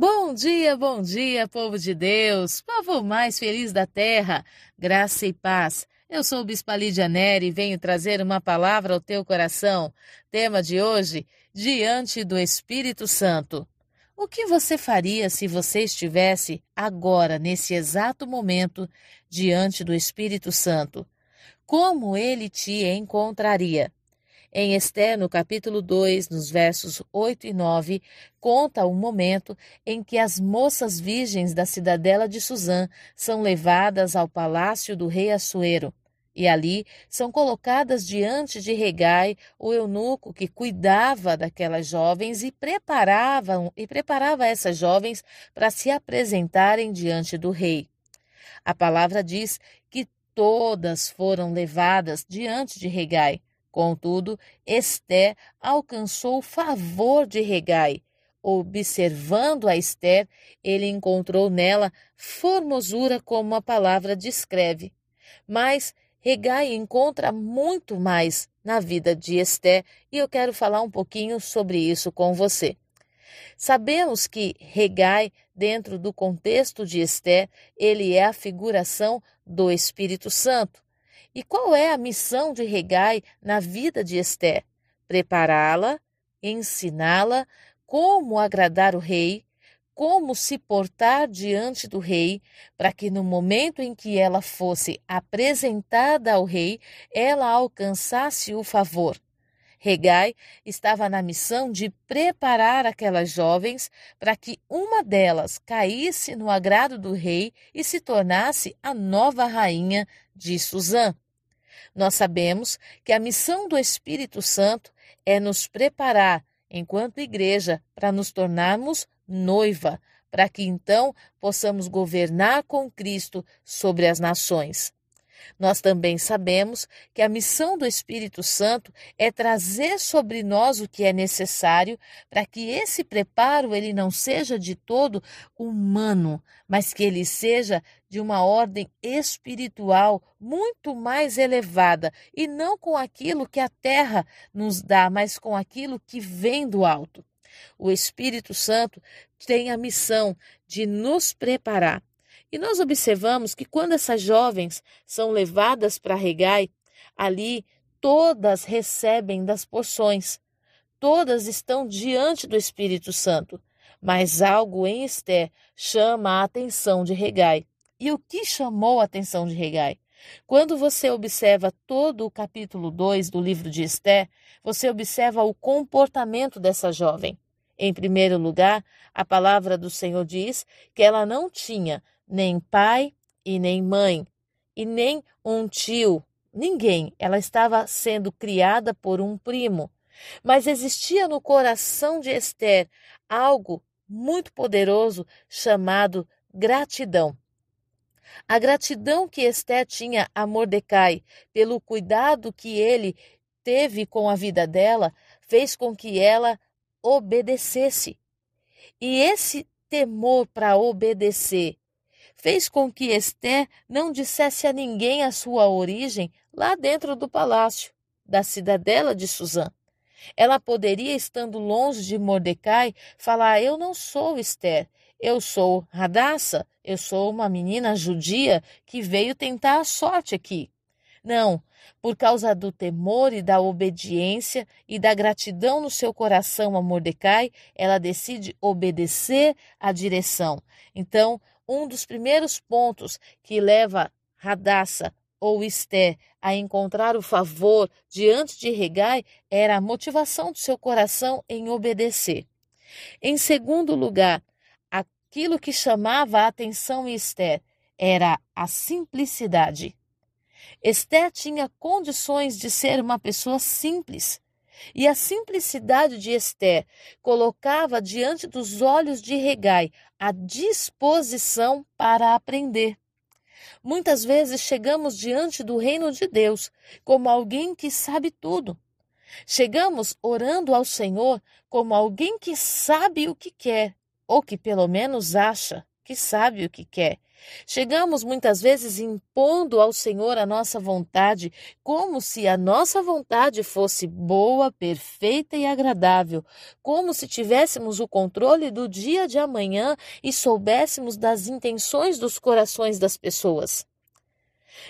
Bom dia, bom dia, povo de Deus, povo mais feliz da terra, graça e paz. Eu sou Bispa Lídia Neri e venho trazer uma palavra ao teu coração. Tema de hoje: Diante do Espírito Santo. O que você faria se você estivesse agora, nesse exato momento, diante do Espírito Santo? Como ele te encontraria? Em Esther, no capítulo 2, nos versos 8 e 9, conta o momento em que as moças virgens da cidadela de Suzã são levadas ao palácio do rei Assuero. E ali são colocadas diante de Regai, o eunuco que cuidava daquelas jovens e preparava, e preparava essas jovens para se apresentarem diante do rei. A palavra diz que todas foram levadas diante de Regai. Contudo, Esté alcançou o favor de Regai. Observando a Esther, ele encontrou nela formosura como a palavra descreve. Mas Regai encontra muito mais na vida de Esté e eu quero falar um pouquinho sobre isso com você. Sabemos que Regai, dentro do contexto de Esté, ele é a figuração do Espírito Santo. E qual é a missão de Regai na vida de Esther? Prepará-la, ensiná-la como agradar o rei, como se portar diante do rei, para que no momento em que ela fosse apresentada ao rei, ela alcançasse o favor. Regai estava na missão de preparar aquelas jovens para que uma delas caísse no agrado do rei e se tornasse a nova rainha de Suzã. Nós sabemos que a missão do Espírito Santo é nos preparar, enquanto igreja, para nos tornarmos noiva, para que então possamos governar com Cristo sobre as nações. Nós também sabemos que a missão do Espírito Santo é trazer sobre nós o que é necessário para que esse preparo ele não seja de todo humano, mas que ele seja de uma ordem espiritual muito mais elevada e não com aquilo que a terra nos dá, mas com aquilo que vem do alto. O Espírito Santo tem a missão de nos preparar e nós observamos que quando essas jovens são levadas para Regai, ali todas recebem das porções, todas estão diante do Espírito Santo, mas algo em Esther chama a atenção de Regai. E o que chamou a atenção de Regai? Quando você observa todo o capítulo 2 do livro de Esther, você observa o comportamento dessa jovem. Em primeiro lugar, a palavra do Senhor diz que ela não tinha nem pai e nem mãe, e nem um tio, ninguém. Ela estava sendo criada por um primo. Mas existia no coração de Esther algo muito poderoso chamado gratidão. A gratidão que Esther tinha a Mordecai pelo cuidado que ele teve com a vida dela fez com que ela obedecesse. E esse temor para obedecer fez com que Esther não dissesse a ninguém a sua origem lá dentro do palácio, da cidadela de Suzã. Ela poderia, estando longe de Mordecai, falar: Eu não sou Esther, eu sou Radassa, eu sou uma menina judia que veio tentar a sorte aqui. Não, por causa do temor e da obediência e da gratidão no seu coração a Mordecai, ela decide obedecer à direção. Então, um dos primeiros pontos que leva Radassa ou Esté a encontrar o favor diante de Regai era a motivação do seu coração em obedecer. Em segundo lugar, aquilo que chamava a atenção em Esté era a simplicidade. Esté tinha condições de ser uma pessoa simples. E a simplicidade de Esther colocava diante dos olhos de Regai a disposição para aprender. Muitas vezes chegamos diante do reino de Deus como alguém que sabe tudo. Chegamos orando ao Senhor como alguém que sabe o que quer, ou que pelo menos acha que sabe o que quer, Chegamos muitas vezes impondo ao Senhor a nossa vontade, como se a nossa vontade fosse boa, perfeita e agradável, como se tivéssemos o controle do dia de amanhã e soubéssemos das intenções dos corações das pessoas.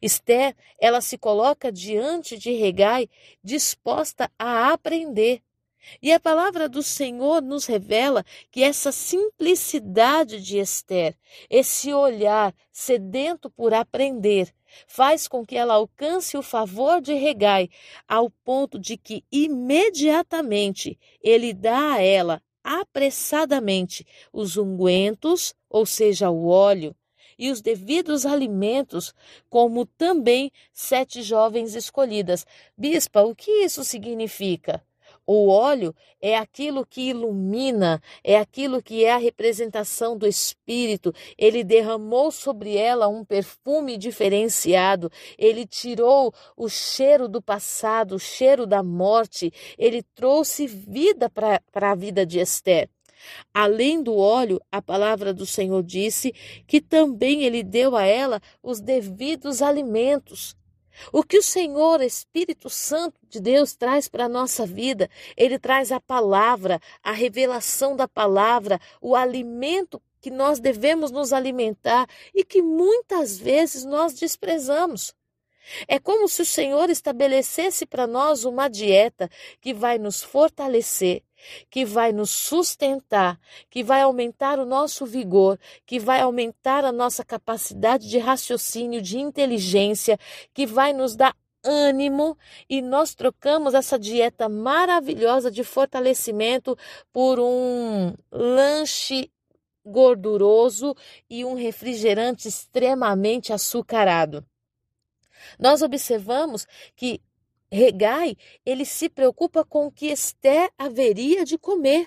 Esther, ela se coloca diante de Regai, disposta a aprender. E a palavra do Senhor nos revela que essa simplicidade de Esther, esse olhar sedento por aprender, faz com que ela alcance o favor de Regai, ao ponto de que imediatamente ele dá a ela, apressadamente, os ungüentos, ou seja, o óleo, e os devidos alimentos, como também sete jovens escolhidas. Bispa, o que isso significa? O óleo é aquilo que ilumina, é aquilo que é a representação do Espírito. Ele derramou sobre ela um perfume diferenciado. Ele tirou o cheiro do passado, o cheiro da morte. Ele trouxe vida para a vida de Esther. Além do óleo, a palavra do Senhor disse que também ele deu a ela os devidos alimentos. O que o Senhor, Espírito Santo de Deus, traz para a nossa vida, ele traz a palavra, a revelação da palavra, o alimento que nós devemos nos alimentar e que muitas vezes nós desprezamos. É como se o Senhor estabelecesse para nós uma dieta que vai nos fortalecer, que vai nos sustentar, que vai aumentar o nosso vigor, que vai aumentar a nossa capacidade de raciocínio, de inteligência, que vai nos dar ânimo e nós trocamos essa dieta maravilhosa de fortalecimento por um lanche gorduroso e um refrigerante extremamente açucarado. Nós observamos que Regai, ele se preocupa com o que Esté haveria de comer.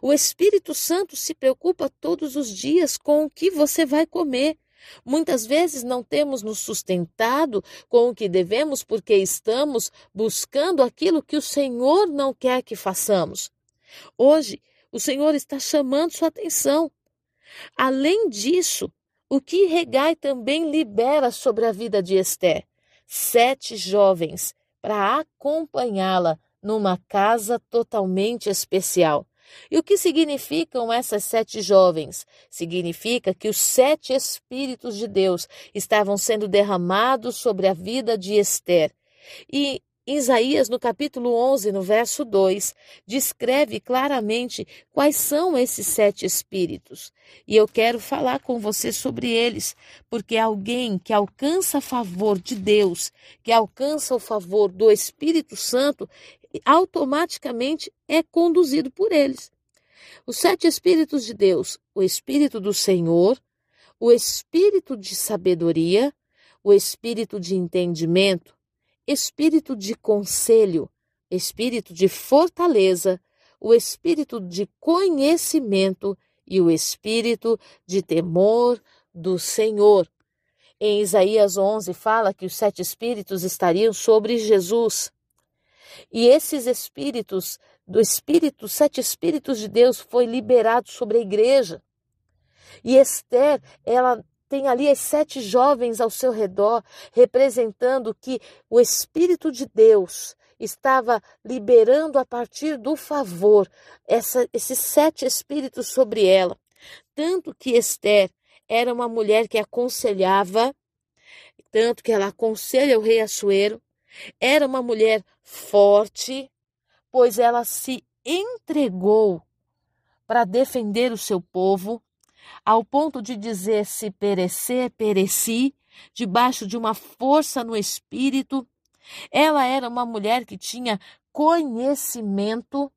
O Espírito Santo se preocupa todos os dias com o que você vai comer. Muitas vezes não temos nos sustentado com o que devemos porque estamos buscando aquilo que o Senhor não quer que façamos. Hoje, o Senhor está chamando sua atenção. Além disso, o que Regai também libera sobre a vida de Esté? Sete jovens para acompanhá-la numa casa totalmente especial. E o que significam essas sete jovens? Significa que os sete Espíritos de Deus estavam sendo derramados sobre a vida de Esther. E Isaías, no capítulo 11, no verso 2, descreve claramente quais são esses sete espíritos. E eu quero falar com você sobre eles, porque alguém que alcança favor de Deus, que alcança o favor do Espírito Santo, automaticamente é conduzido por eles. Os sete espíritos de Deus, o Espírito do Senhor, o Espírito de sabedoria, o Espírito de entendimento, espírito de conselho, espírito de fortaleza, o espírito de conhecimento e o espírito de temor do Senhor. Em Isaías 11 fala que os sete espíritos estariam sobre Jesus. E esses espíritos, do espírito, sete espíritos de Deus foi liberado sobre a igreja. E Esther, ela tem ali as sete jovens ao seu redor, representando que o Espírito de Deus estava liberando a partir do favor essa, esses sete espíritos sobre ela. Tanto que Esther era uma mulher que aconselhava, tanto que ela aconselha o rei Assuero, era uma mulher forte, pois ela se entregou para defender o seu povo, ao ponto de dizer: se perecer, pereci, debaixo de uma força no espírito. Ela era uma mulher que tinha conhecimento,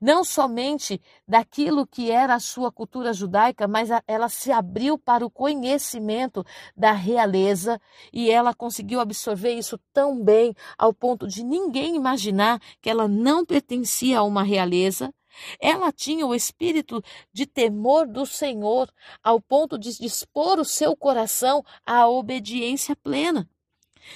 não somente daquilo que era a sua cultura judaica, mas ela se abriu para o conhecimento da realeza e ela conseguiu absorver isso tão bem ao ponto de ninguém imaginar que ela não pertencia a uma realeza ela tinha o espírito de temor do Senhor, ao ponto de dispor o seu coração à obediência plena.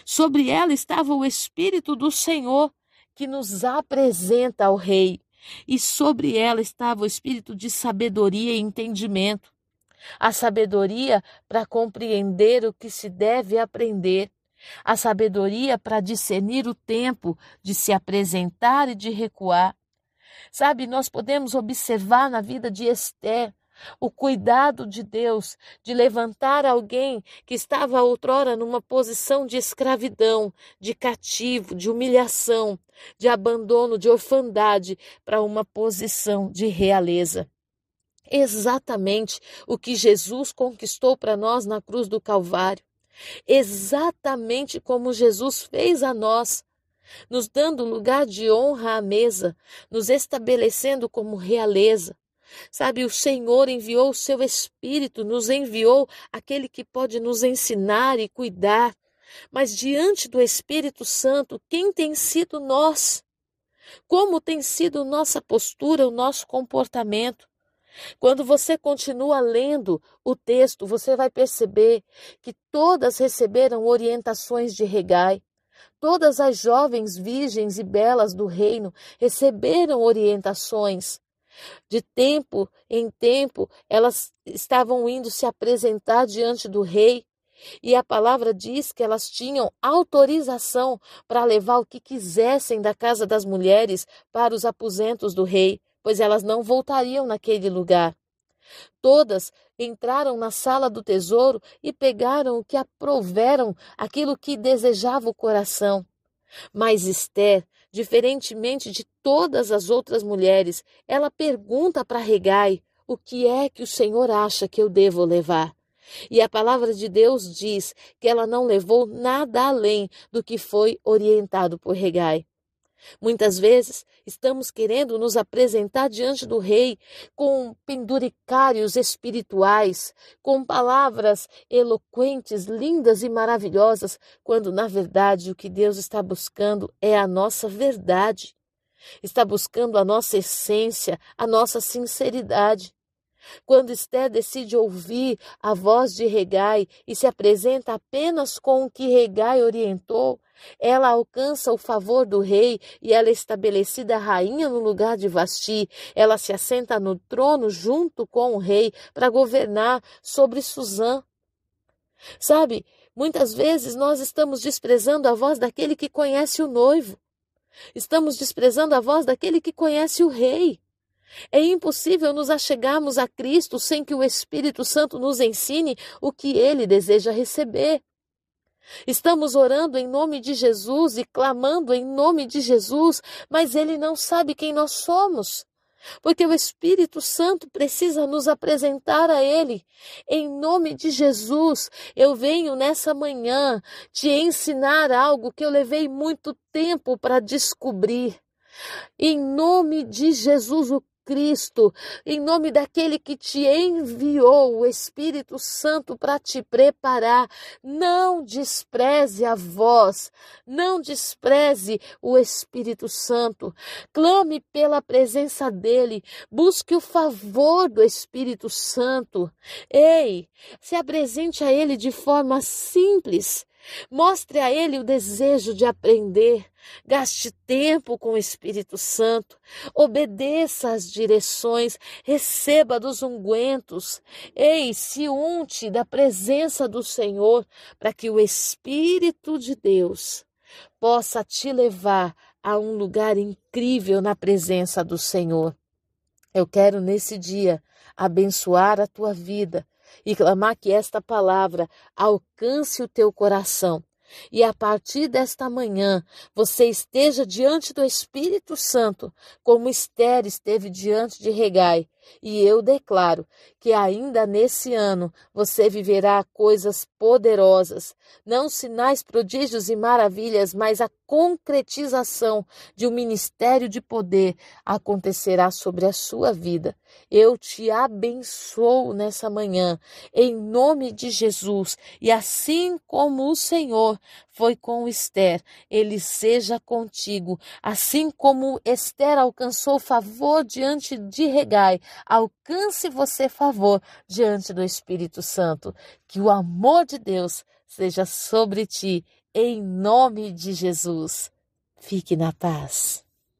Sobre ela estava o espírito do Senhor, que nos apresenta ao Rei, e sobre ela estava o espírito de sabedoria e entendimento. a sabedoria para compreender o que se deve aprender, a sabedoria para discernir o tempo de se apresentar e de recuar. Sabe, nós podemos observar na vida de Esther o cuidado de Deus de levantar alguém que estava outrora numa posição de escravidão, de cativo, de humilhação, de abandono, de orfandade, para uma posição de realeza exatamente o que Jesus conquistou para nós na cruz do Calvário. Exatamente como Jesus fez a nós, nos dando lugar de honra à mesa, nos estabelecendo como realeza. Sabe, o Senhor enviou o seu Espírito, nos enviou aquele que pode nos ensinar e cuidar. Mas diante do Espírito Santo, quem tem sido nós? Como tem sido nossa postura, o nosso comportamento? Quando você continua lendo o texto, você vai perceber que todas receberam orientações de regai. Todas as jovens virgens e belas do reino receberam orientações. De tempo em tempo, elas estavam indo se apresentar diante do rei, e a palavra diz que elas tinham autorização para levar o que quisessem da casa das mulheres para os aposentos do rei pois elas não voltariam naquele lugar. Todas entraram na sala do tesouro e pegaram o que aproveram, aquilo que desejava o coração. Mas Esther, diferentemente de todas as outras mulheres, ela pergunta para Regai: o que é que o Senhor acha que eu devo levar? E a palavra de Deus diz que ela não levou nada além do que foi orientado por Regai. Muitas vezes estamos querendo nos apresentar diante do Rei com penduricários espirituais, com palavras eloquentes, lindas e maravilhosas, quando na verdade o que Deus está buscando é a nossa verdade. Está buscando a nossa essência, a nossa sinceridade. Quando Esther decide ouvir a voz de Regai e se apresenta apenas com o que Regai orientou, ela alcança o favor do rei e ela é estabelecida rainha no lugar de Vasti. Ela se assenta no trono junto com o rei para governar sobre Suzã. Sabe, muitas vezes nós estamos desprezando a voz daquele que conhece o noivo. Estamos desprezando a voz daquele que conhece o rei. É impossível nos achegarmos a Cristo sem que o Espírito Santo nos ensine o que ele deseja receber. Estamos orando em nome de Jesus e clamando em nome de Jesus, mas ele não sabe quem nós somos. Porque o Espírito Santo precisa nos apresentar a Ele. Em nome de Jesus, eu venho nessa manhã te ensinar algo que eu levei muito tempo para descobrir. Em nome de Jesus, o Cristo, em nome daquele que te enviou, o Espírito Santo, para te preparar. Não despreze a voz, não despreze o Espírito Santo. Clame pela presença dele, busque o favor do Espírito Santo. Ei, se apresente a ele de forma simples. Mostre a ele o desejo de aprender. Gaste tempo com o Espírito Santo. Obedeça às direções. Receba dos ungüentos. Ei, se unte da presença do Senhor para que o Espírito de Deus possa te levar a um lugar incrível na presença do Senhor. Eu quero nesse dia abençoar a tua vida e clamar que esta palavra alcance o teu coração. E a partir desta manhã, você esteja diante do Espírito Santo, como Esther esteve diante de Regai, e eu declaro que ainda nesse ano você viverá coisas poderosas, não sinais, prodígios e maravilhas, mas a concretização de um ministério de poder acontecerá sobre a sua vida. Eu te abençoo nessa manhã, em nome de Jesus, e assim como o Senhor foi com Esther, ele seja contigo, assim como Esther alcançou favor diante de Regai, alcance você favor diante do Espírito Santo. Que o amor de Deus seja sobre ti, em nome de Jesus. Fique na paz.